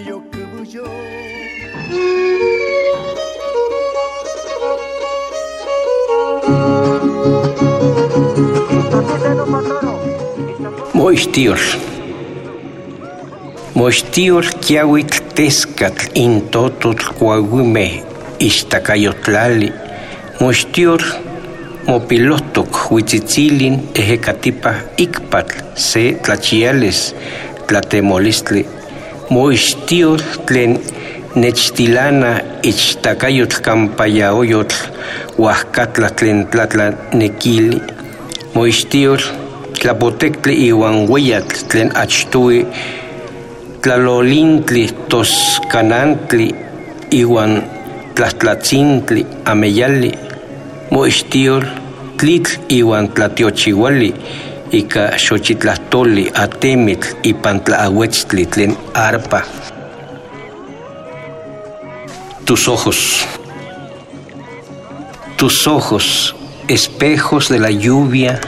Iyo kubuyo Moixtior. Moixtior kiawitl tescatl intototl coahuime ixtacayotlali. Moixtior mopilohtok huitzitzilin ejecatipa ikpatl se tlachiales tlatemolistli. Moixtior tlen nechtilana ichtacayotl campayaoyotl huascatla tlen tlatlanekili. Moixtior tlapotectli ueyatl tlen achtui tlalolintli toscanantli iuan tlahtlatzintli ameyali moixtiol tlitl iuan tlatiochiuali ika xochitlahtoli atemitl ipan tlaauetztli tlen arpa tus ojos tus ojos espejos de la lluvia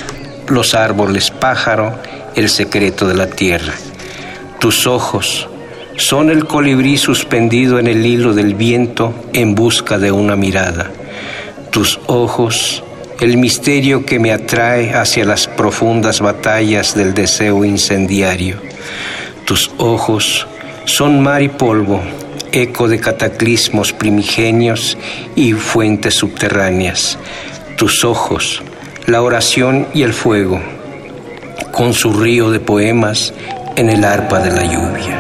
los árboles pájaro, el secreto de la tierra. Tus ojos son el colibrí suspendido en el hilo del viento en busca de una mirada. Tus ojos, el misterio que me atrae hacia las profundas batallas del deseo incendiario. Tus ojos son mar y polvo, eco de cataclismos primigenios y fuentes subterráneas. Tus ojos, la oración y el fuego, con su río de poemas en el arpa de la lluvia.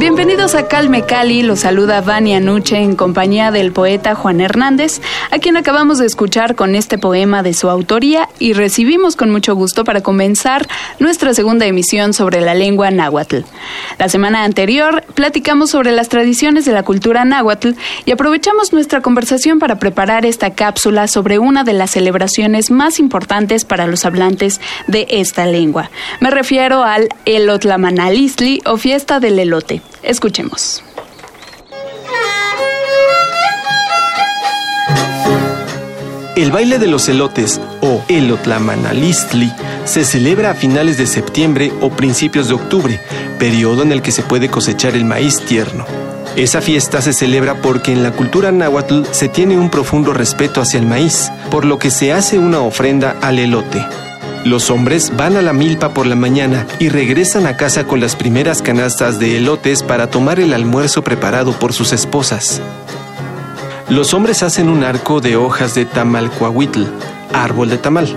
Bienvenidos a Calme Cali, los saluda Vania Nuche en compañía del poeta Juan Hernández, a quien acabamos de escuchar con este poema de su autoría y recibimos con mucho gusto para comenzar nuestra segunda emisión sobre la lengua náhuatl. La semana anterior platicamos sobre las tradiciones de la cultura náhuatl y aprovechamos nuestra conversación para preparar esta cápsula sobre una de las celebraciones más importantes para los hablantes de esta lengua. Me refiero al Elotlamanalistli o fiesta del elote. Escuchemos. El baile de los elotes o elotlamanalistli se celebra a finales de septiembre o principios de octubre, periodo en el que se puede cosechar el maíz tierno. Esa fiesta se celebra porque en la cultura náhuatl se tiene un profundo respeto hacia el maíz, por lo que se hace una ofrenda al elote. Los hombres van a la milpa por la mañana y regresan a casa con las primeras canastas de elotes para tomar el almuerzo preparado por sus esposas. Los hombres hacen un arco de hojas de tamalcuahuitl, árbol de tamal,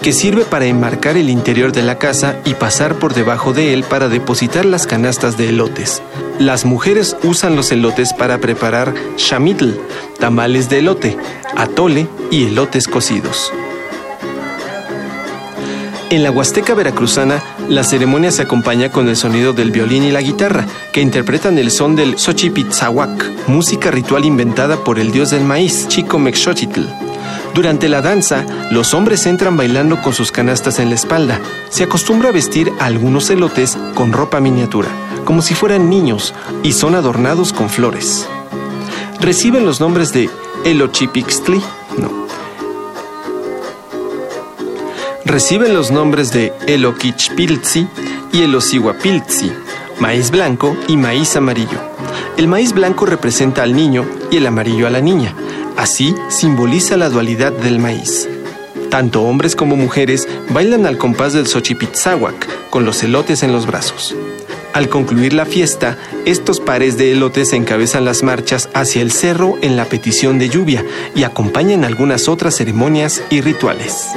que sirve para enmarcar el interior de la casa y pasar por debajo de él para depositar las canastas de elotes. Las mujeres usan los elotes para preparar shamitl, tamales de elote, atole y elotes cocidos. En la Huasteca veracruzana, la ceremonia se acompaña con el sonido del violín y la guitarra, que interpretan el son del Xochipitzahuac, música ritual inventada por el dios del maíz, Chico Mexochitl. Durante la danza, los hombres entran bailando con sus canastas en la espalda. Se acostumbra a vestir a algunos elotes con ropa miniatura, como si fueran niños, y son adornados con flores. Reciben los nombres de Elochipixtli, no, reciben los nombres de Eloquichpiltzi y Elosihuapiltzi, maíz blanco y maíz amarillo. El maíz blanco representa al niño y el amarillo a la niña. Así simboliza la dualidad del maíz. Tanto hombres como mujeres bailan al compás del Xochipitzahuac con los elotes en los brazos. Al concluir la fiesta, estos pares de elotes encabezan las marchas hacia el cerro en la petición de lluvia y acompañan algunas otras ceremonias y rituales.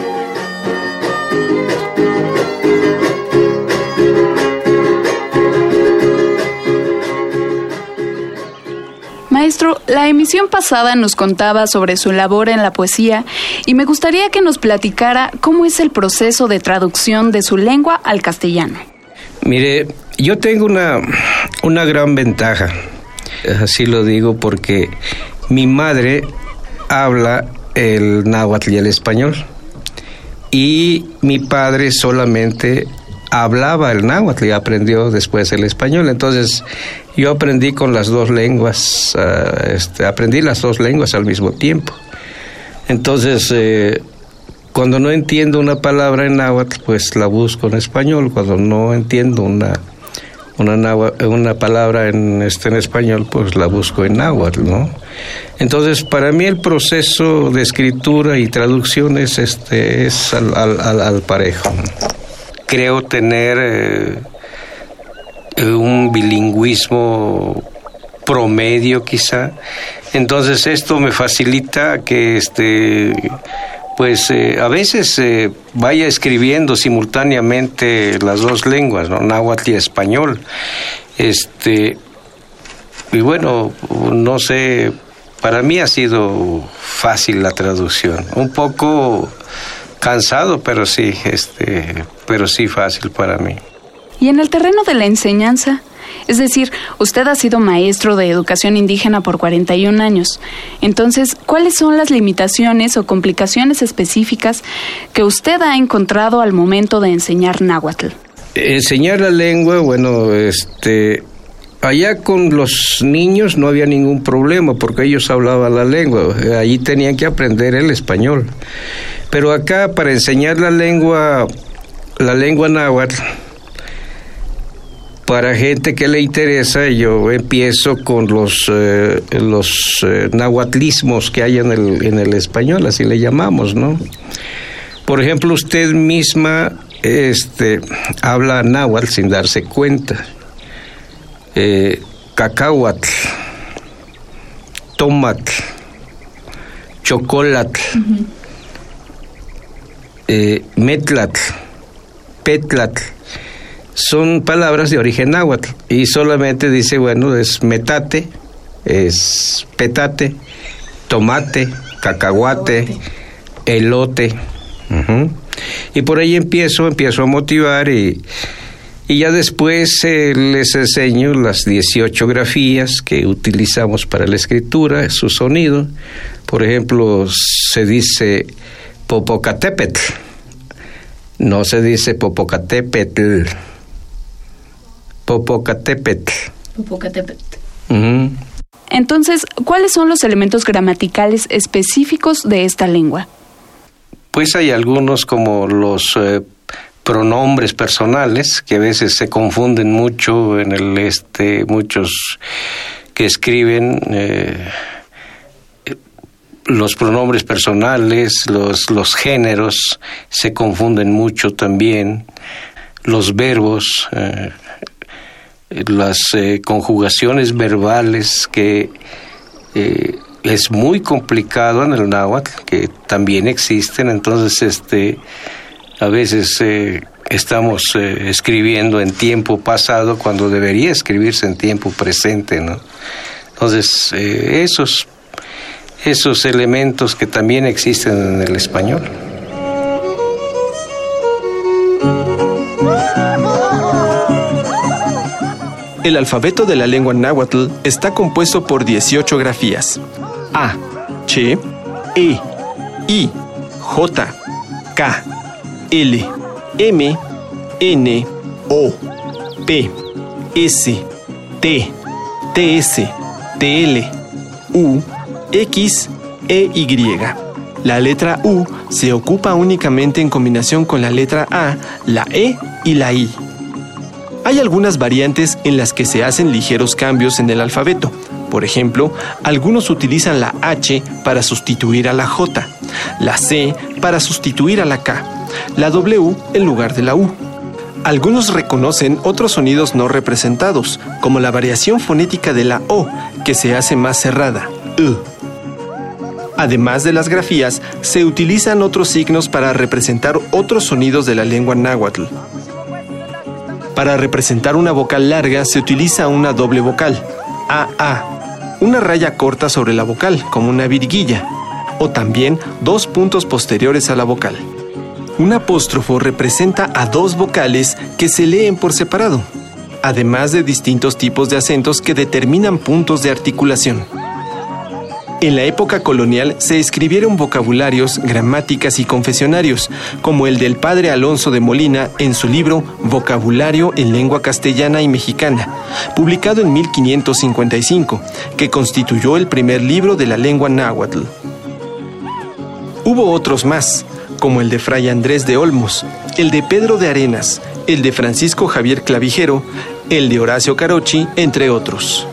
Maestro, la emisión pasada nos contaba sobre su labor en la poesía y me gustaría que nos platicara cómo es el proceso de traducción de su lengua al castellano. Mire, yo tengo una, una gran ventaja, así lo digo porque mi madre habla el náhuatl y el español y mi padre solamente hablaba el náhuatl y aprendió después el español. Entonces yo aprendí con las dos lenguas, ah, este, aprendí las dos lenguas al mismo tiempo. Entonces, eh, cuando no entiendo una palabra en náhuatl, pues la busco en español. Cuando no entiendo una una, una palabra en, este, en español, pues la busco en náhuatl, ¿no? Entonces, para mí el proceso de escritura y traducción es, este, es al, al, al parejo creo tener eh, un bilingüismo promedio quizá. Entonces esto me facilita que este pues eh, a veces eh, vaya escribiendo simultáneamente las dos lenguas, náhuatl y español. Este y bueno, no sé, para mí ha sido fácil la traducción. Un poco cansado, pero sí, este, pero sí fácil para mí. Y en el terreno de la enseñanza, es decir, usted ha sido maestro de educación indígena por 41 años. Entonces, ¿cuáles son las limitaciones o complicaciones específicas que usted ha encontrado al momento de enseñar náhuatl? Enseñar la lengua, bueno, este allá con los niños no había ningún problema porque ellos hablaban la lengua, allí tenían que aprender el español. Pero acá para enseñar la lengua, la lengua náhuatl, para gente que le interesa, yo empiezo con los, eh, los eh, nahuatlismos que hay en el, en el español, así le llamamos, ¿no? Por ejemplo, usted misma este, habla náhuatl sin darse cuenta. Eh, cacahuatl, tomatl, chocolate eh, metlatl, petlatl, son palabras de origen náhuatl y solamente dice, bueno, es metate, es petate, tomate, cacahuate, elote. Y por ahí empiezo, empiezo a motivar y, y ya después eh, les enseño las 18 grafías que utilizamos para la escritura, su sonido. Por ejemplo, se dice Popocatépetl. No se dice Popocatépetl. Popocatépetl. Popocatépetl. Entonces, ¿cuáles son los elementos gramaticales específicos de esta lengua? Pues hay algunos como los eh, pronombres personales que a veces se confunden mucho en el este muchos que escriben eh, los pronombres personales, los, los géneros se confunden mucho también, los verbos, eh, las eh, conjugaciones verbales que eh, es muy complicado en el náhuatl, que también existen, entonces este a veces estamos escribiendo en tiempo pasado cuando debería escribirse en tiempo presente, ¿no? Entonces, esos esos elementos que también existen en el español. El alfabeto de la lengua náhuatl está compuesto por 18 grafías. A, Che, E, I, J, K, L, M, N, O, P, S, T, TS, TL, U, X, E, Y. La letra U se ocupa únicamente en combinación con la letra A, la E y la I. Hay algunas variantes en las que se hacen ligeros cambios en el alfabeto. Por ejemplo, algunos utilizan la H para sustituir a la J, la C para sustituir a la K, la W en lugar de la U. Algunos reconocen otros sonidos no representados, como la variación fonética de la O, que se hace más cerrada, Además de las grafías, se utilizan otros signos para representar otros sonidos de la lengua náhuatl. Para representar una vocal larga se utiliza una doble vocal, AA, una raya corta sobre la vocal, como una virguilla, o también dos puntos posteriores a la vocal. Un apóstrofo representa a dos vocales que se leen por separado, además de distintos tipos de acentos que determinan puntos de articulación. En la época colonial se escribieron vocabularios, gramáticas y confesionarios, como el del padre Alonso de Molina en su libro Vocabulario en lengua castellana y mexicana, publicado en 1555, que constituyó el primer libro de la lengua náhuatl. Hubo otros más, como el de Fray Andrés de Olmos, el de Pedro de Arenas, el de Francisco Javier Clavijero, el de Horacio Carochi, entre otros.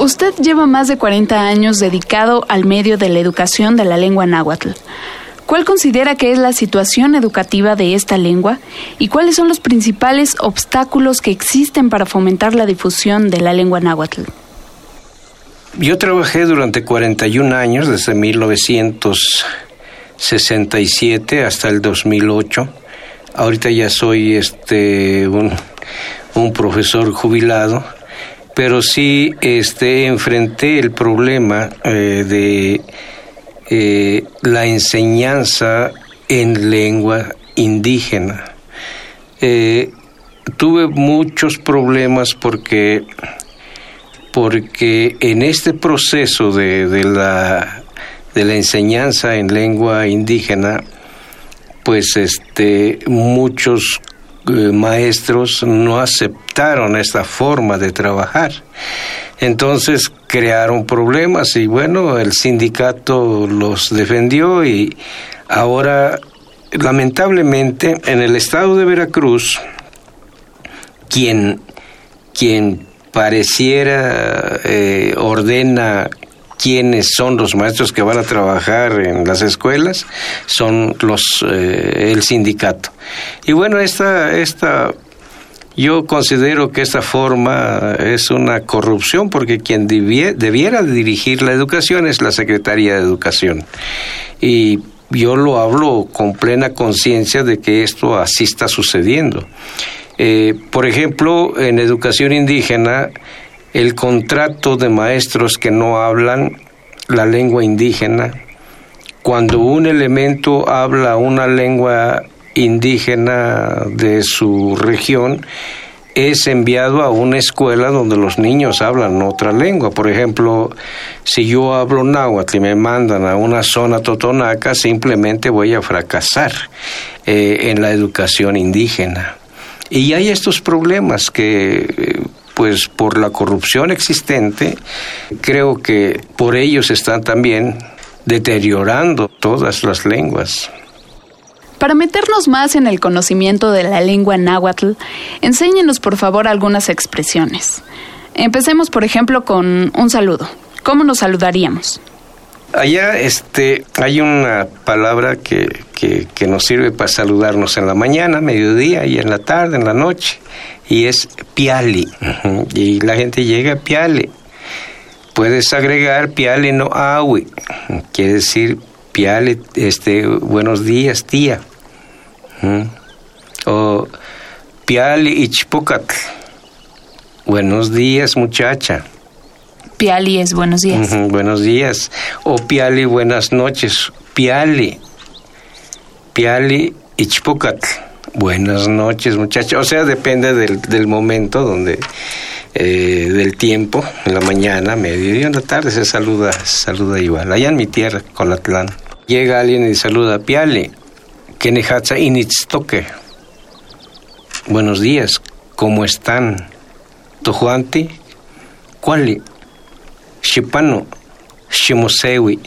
Usted lleva más de 40 años dedicado al medio de la educación de la lengua náhuatl. ¿Cuál considera que es la situación educativa de esta lengua y cuáles son los principales obstáculos que existen para fomentar la difusión de la lengua náhuatl? Yo trabajé durante 41 años, desde 1967 hasta el 2008. Ahorita ya soy este un, un profesor jubilado pero sí este, enfrenté el problema eh, de eh, la enseñanza en lengua indígena. Eh, tuve muchos problemas porque, porque en este proceso de, de, la, de la enseñanza en lengua indígena, pues este, muchos maestros no aceptaron esta forma de trabajar. Entonces crearon problemas y bueno, el sindicato los defendió y ahora lamentablemente en el estado de Veracruz quien, quien pareciera eh, ordena quiénes son los maestros que van a trabajar en las escuelas son los eh, el sindicato y bueno esta esta yo considero que esta forma es una corrupción porque quien debiera dirigir la educación es la Secretaría de Educación y yo lo hablo con plena conciencia de que esto así está sucediendo. Eh, por ejemplo, en educación indígena, el contrato de maestros que no hablan la lengua indígena, cuando un elemento habla una lengua indígena de su región, es enviado a una escuela donde los niños hablan otra lengua. Por ejemplo, si yo hablo náhuatl y me mandan a una zona totonaca, simplemente voy a fracasar eh, en la educación indígena. Y hay estos problemas que eh, pues por la corrupción existente, creo que por ellos están también deteriorando todas las lenguas. Para meternos más en el conocimiento de la lengua náhuatl, enséñenos por favor algunas expresiones. Empecemos, por ejemplo, con un saludo. ¿Cómo nos saludaríamos? Allá este, hay una palabra que, que, nos sirve para saludarnos en la mañana, mediodía y en la tarde, en la noche y es piali. Y la gente llega a piali. Puedes agregar piali no awi, quiere decir piali, este, buenos días, tía. O piali ichpocatl, buenos días, muchacha. Piali es buenos días. buenos días. O piali, buenas noches. Piali. Piali ichpocatl Buenas noches, muchachos. O sea, depende del, del momento donde, eh, del tiempo, en la mañana, mediodía, en la tarde, se saluda, saluda igual. Allá en mi tierra, Colatlán, llega alguien y saluda, Piale, Kenehatza Initztoque. Buenos días, ¿cómo están? Tojuanti, Cuali, Shipano, Shimosewi.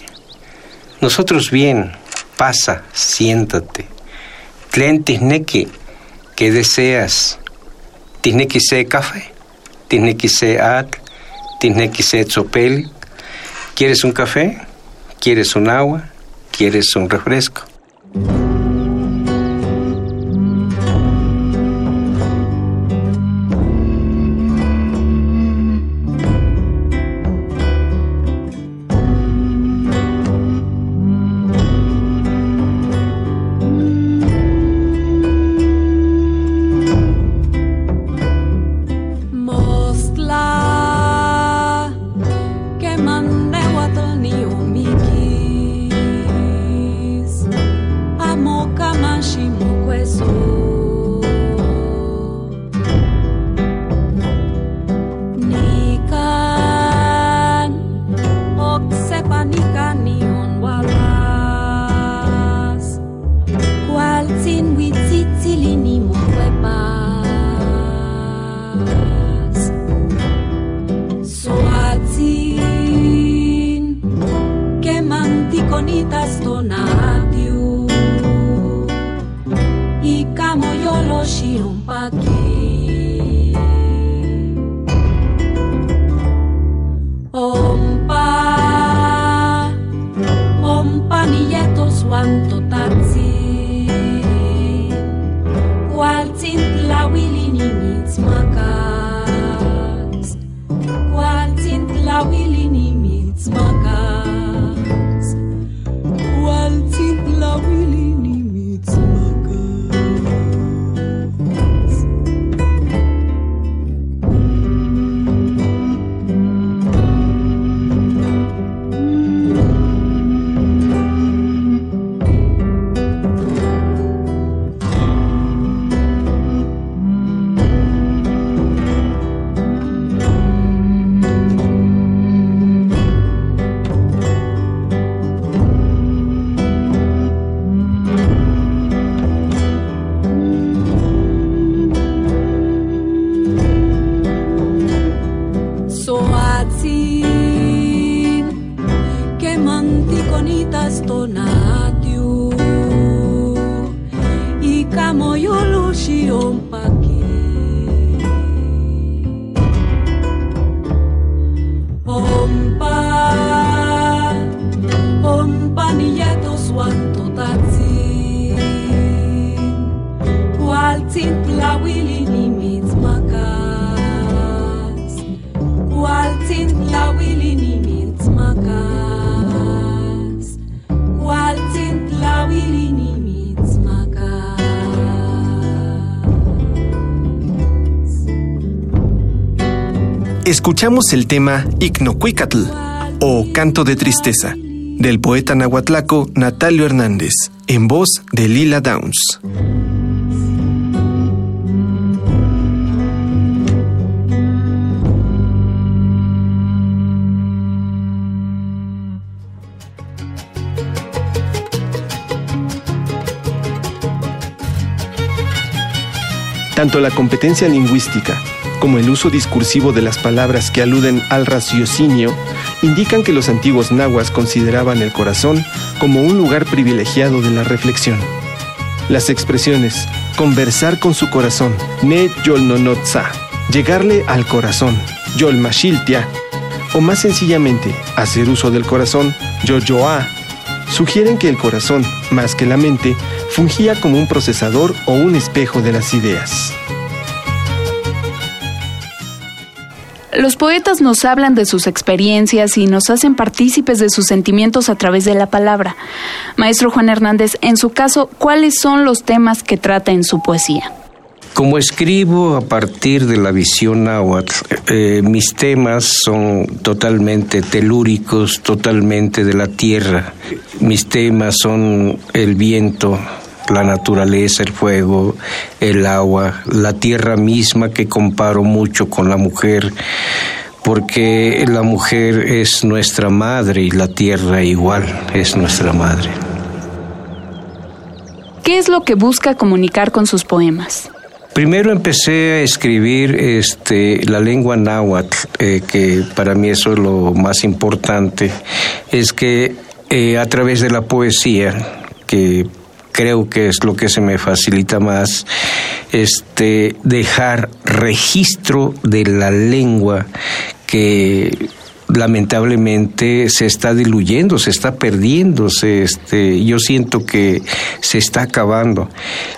Nosotros bien, pasa, siéntate. Tlen que ¿qué deseas? Tiene que ser café, tiene que ser at, tiene que ser chopel. ¿Quieres un café? ¿Quieres un agua? ¿Quieres un refresco? Escuchamos el tema Ignocuicatl o Canto de Tristeza del poeta nahuatlaco Natalio Hernández en voz de Lila Downs. Tanto la competencia lingüística como el uso discursivo de las palabras que aluden al raciocinio, indican que los antiguos nahuas consideraban el corazón como un lugar privilegiado de la reflexión. Las expresiones conversar con su corazón, ne yolnonotza, llegarle al corazón, yolmashiltia, o más sencillamente, hacer uso del corazón, yoyoa, sugieren que el corazón, más que la mente, fungía como un procesador o un espejo de las ideas. Los poetas nos hablan de sus experiencias y nos hacen partícipes de sus sentimientos a través de la palabra. Maestro Juan Hernández, en su caso, ¿cuáles son los temas que trata en su poesía? Como escribo a partir de la visión náhuatl, eh, mis temas son totalmente telúricos, totalmente de la tierra. Mis temas son el viento, la naturaleza, el fuego, el agua, la tierra misma que comparo mucho con la mujer, porque la mujer es nuestra madre y la tierra igual es nuestra madre. ¿Qué es lo que busca comunicar con sus poemas? Primero empecé a escribir este, la lengua náhuatl, eh, que para mí eso es lo más importante, es que eh, a través de la poesía, que creo que es lo que se me facilita más, este, dejar registro de la lengua que lamentablemente se está diluyendo, se está perdiendo, este, yo siento que se está acabando.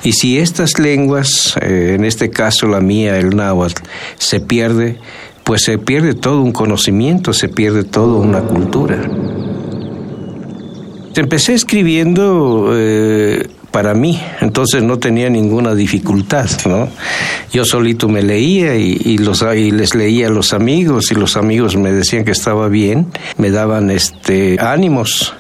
Y si estas lenguas, eh, en este caso la mía, el náhuatl, se pierde, pues se pierde todo un conocimiento, se pierde toda una cultura. Empecé escribiendo eh, para mí, entonces no tenía ninguna dificultad, ¿no? Yo solito me leía y, los, y les leía a los amigos y los amigos me decían que estaba bien, me daban este ánimos.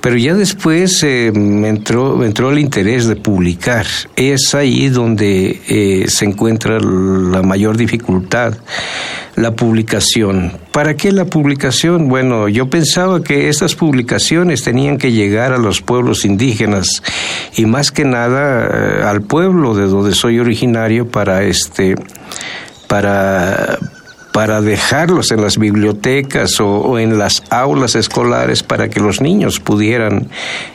Pero ya después eh, entró, entró el interés de publicar. Es ahí donde eh, se encuentra la mayor dificultad la publicación. ¿Para qué la publicación? Bueno, yo pensaba que estas publicaciones tenían que llegar a los pueblos indígenas y más que nada eh, al pueblo de donde soy originario para este para para dejarlos en las bibliotecas o, en las aulas escolares para que los niños pudieran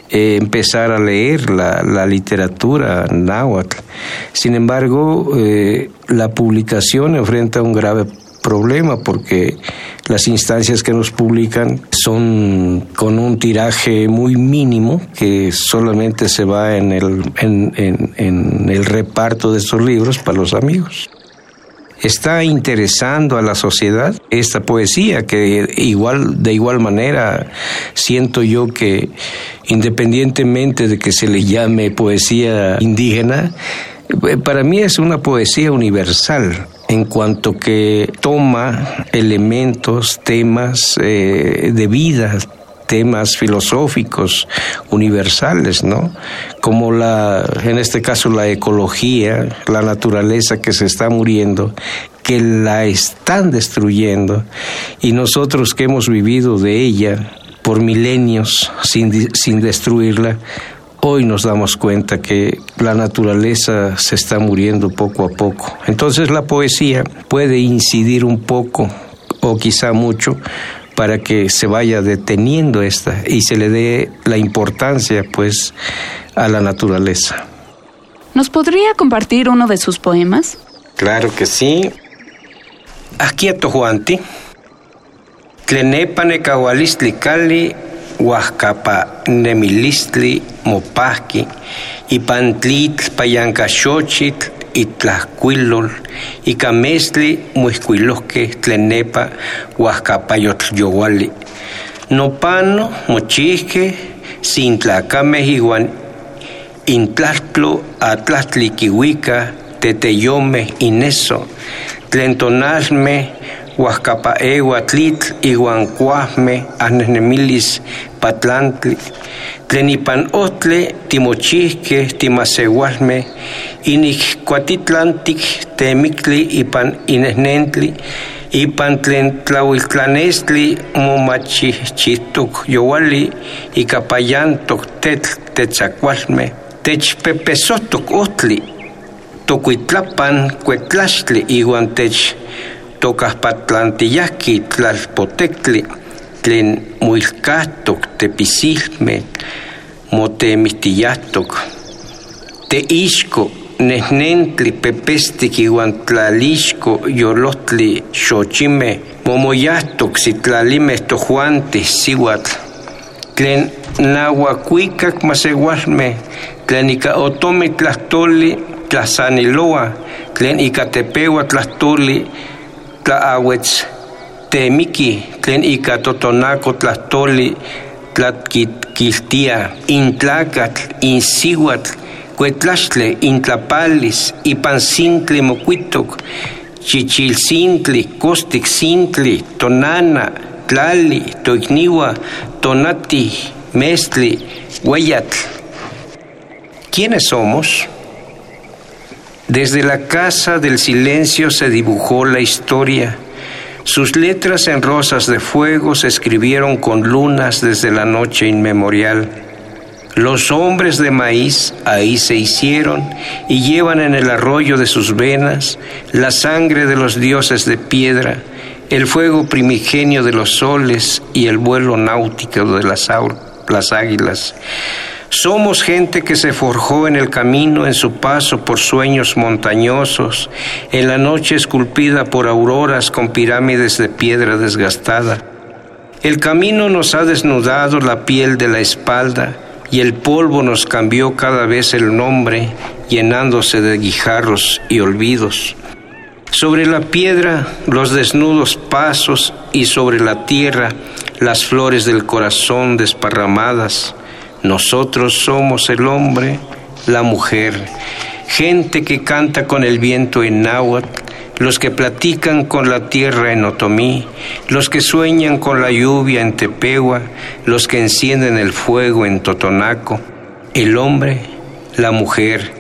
eh, empezar a leer la, literatura náhuatl. Sin embargo, eh, la publicación enfrenta un grave problema porque las instancias que nos publican son con un tiraje muy mínimo que solamente se va en el, en el reparto de estos libros para los amigos está interesando a la sociedad esta poesía que igual de igual manera siento yo que independientemente de que se le llame poesía indígena eh, para mí es una poesía universal en cuanto que toma elementos, temas eh, de vida, temas filosóficos universales, ¿no? Como la, en este caso, la ecología, la naturaleza que se está muriendo, que la están destruyendo, y nosotros que hemos vivido de ella por milenios sin, sin destruirla, hoy nos damos cuenta que la naturaleza se está muriendo poco a poco. Entonces la poesía puede incidir un poco o quizá mucho para que se vaya deteniendo esta y se le dé la importancia pues a la naturaleza. ¿Nos podría compartir uno de sus poemas? Claro que sí. Aquí a Tojuanti. Tlenepane kawalistli kali, huascapa nemilistli mopasqui, ipantlit payancaxochitl itlahcuilol, ica mestli muihcuilosque tlenepa huascapayotl. Nopano mochihque sin tlacameh iuan intlahtlo atlahtliquiuica teteyomeh ineso, tlen tonalmeh huascapaeua tlitl iuan cuahmeh ahnehnemillis patlantli, tlen ipan otle timochihque timaseualmeh inik kuatitlantik temikli ipan inehnentli ipan tlen tlauiltlanestli momachihchihtok yowali ika payantok tetl tetzakualmeh techpepesohtok ohtli tokuitlapan kuetlaxtli iuan tech tokahpatlantiyahki tlalpotektli tlen muilkahtok tepisilmeh motemihtiyatok teixko νεκνέντλι πεπέστικι γωντλαλήσκο γιορλότλι σοχίμε μομογιάστοξιτλαλήμε στο γωντες ίσιγωτ. Κλέν λαγωακούικας μασεγωάμε. Κλέν η κα οτόμε τλαστόλι τλασανηλόα. Κλέν η κατεπέωα τλαστόλι τλααγωτς τεμίκι. Κλέν η κα τοτονάκο τλαστόλι τλακιτκιστία. Ίντλακας ίνσιγωτ. Cuetlaxtle intlapalis ipan sintli mocuitoc chichilsintli costic sintli tonana tlali toicniwa tonati mestli hueyatl ¿Quiénes somos? Desde la casa del silencio se dibujó la historia. Sus letras en rosas de fuego se escribieron con lunas desde la noche inmemorial. Los hombres de maíz ahí se hicieron y llevan en el arroyo de sus venas la sangre de los dioses de piedra, el fuego primigenio de los soles y el vuelo náutico de las, las águilas. Somos gente que se forjó en el camino en su paso por sueños montañosos, en la noche esculpida por auroras con pirámides de piedra desgastada. El camino nos ha desnudado la piel de la espalda, y el polvo nos cambió cada vez el nombre, llenándose de guijarros y olvidos. Sobre la piedra los desnudos pasos y sobre la tierra las flores del corazón desparramadas. Nosotros somos el hombre, la mujer, gente que canta con el viento en náhuatl, los que platican con la tierra en otomí, los que sueñan con la lluvia en Tepehua, los que encienden el fuego en Totonaco, el hombre, la mujer.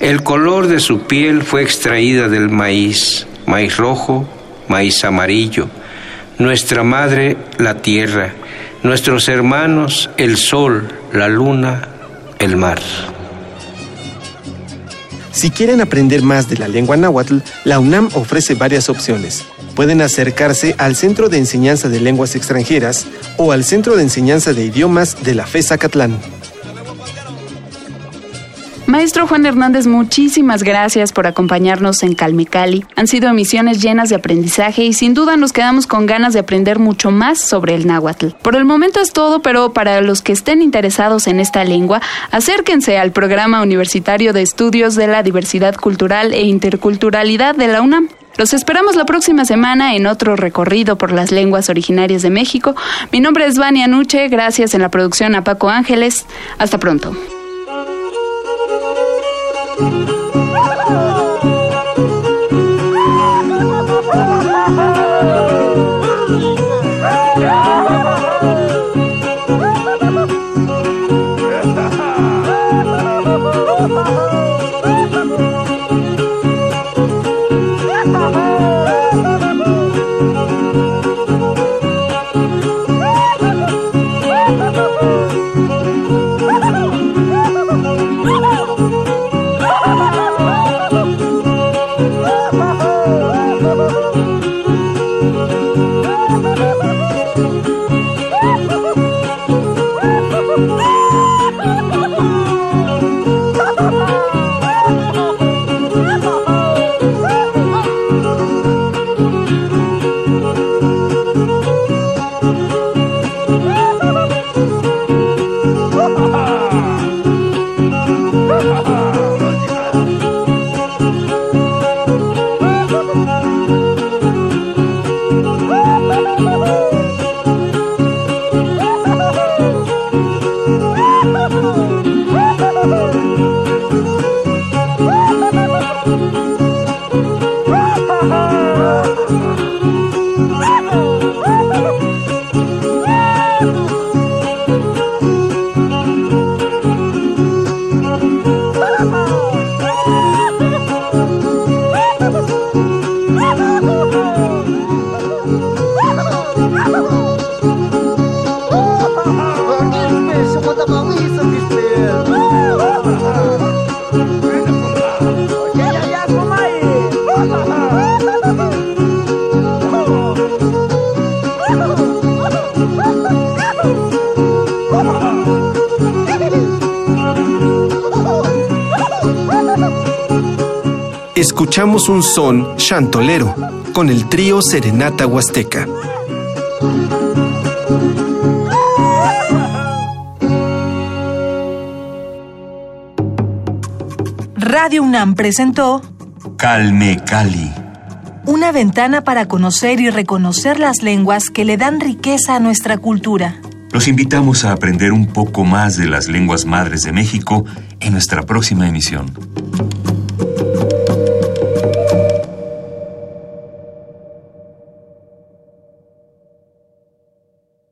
El color de su piel fue extraída del maíz, maíz rojo, maíz amarillo. Nuestra madre, la tierra. Nuestros hermanos, el sol, la luna, el mar. Si quieren aprender más de la lengua náhuatl, la UNAM ofrece varias opciones. pueden acercarse al Centro de Enseñanza de Lenguas Extranjeras o al Centro de Enseñanza de Idiomas de la FESA Catlán. Maestro Juan Hernández, muchísimas gracias por acompañarnos en Calmecali. Han sido emisiones llenas de aprendizaje y sin duda nos quedamos con ganas de aprender mucho más sobre el náhuatl. Por el momento es todo, pero para los que estén interesados en esta lengua, acérquense al Programa Universitario de Estudios de la Diversidad Cultural e Interculturalidad de la UNAM. Los esperamos la próxima semana en otro recorrido por las lenguas originarias de México. Mi nombre es Vania Nuche, gracias en la producción a Paco Ángeles. Hasta pronto. Thank you. Escuchamos un son chantolero con el trío Serenata Huasteca. Radio UNAM presentó Calme Cali. Una ventana para conocer y reconocer las lenguas que le dan riqueza a nuestra cultura. Los invitamos a aprender un poco más de las lenguas madres de México en nuestra próxima emisión.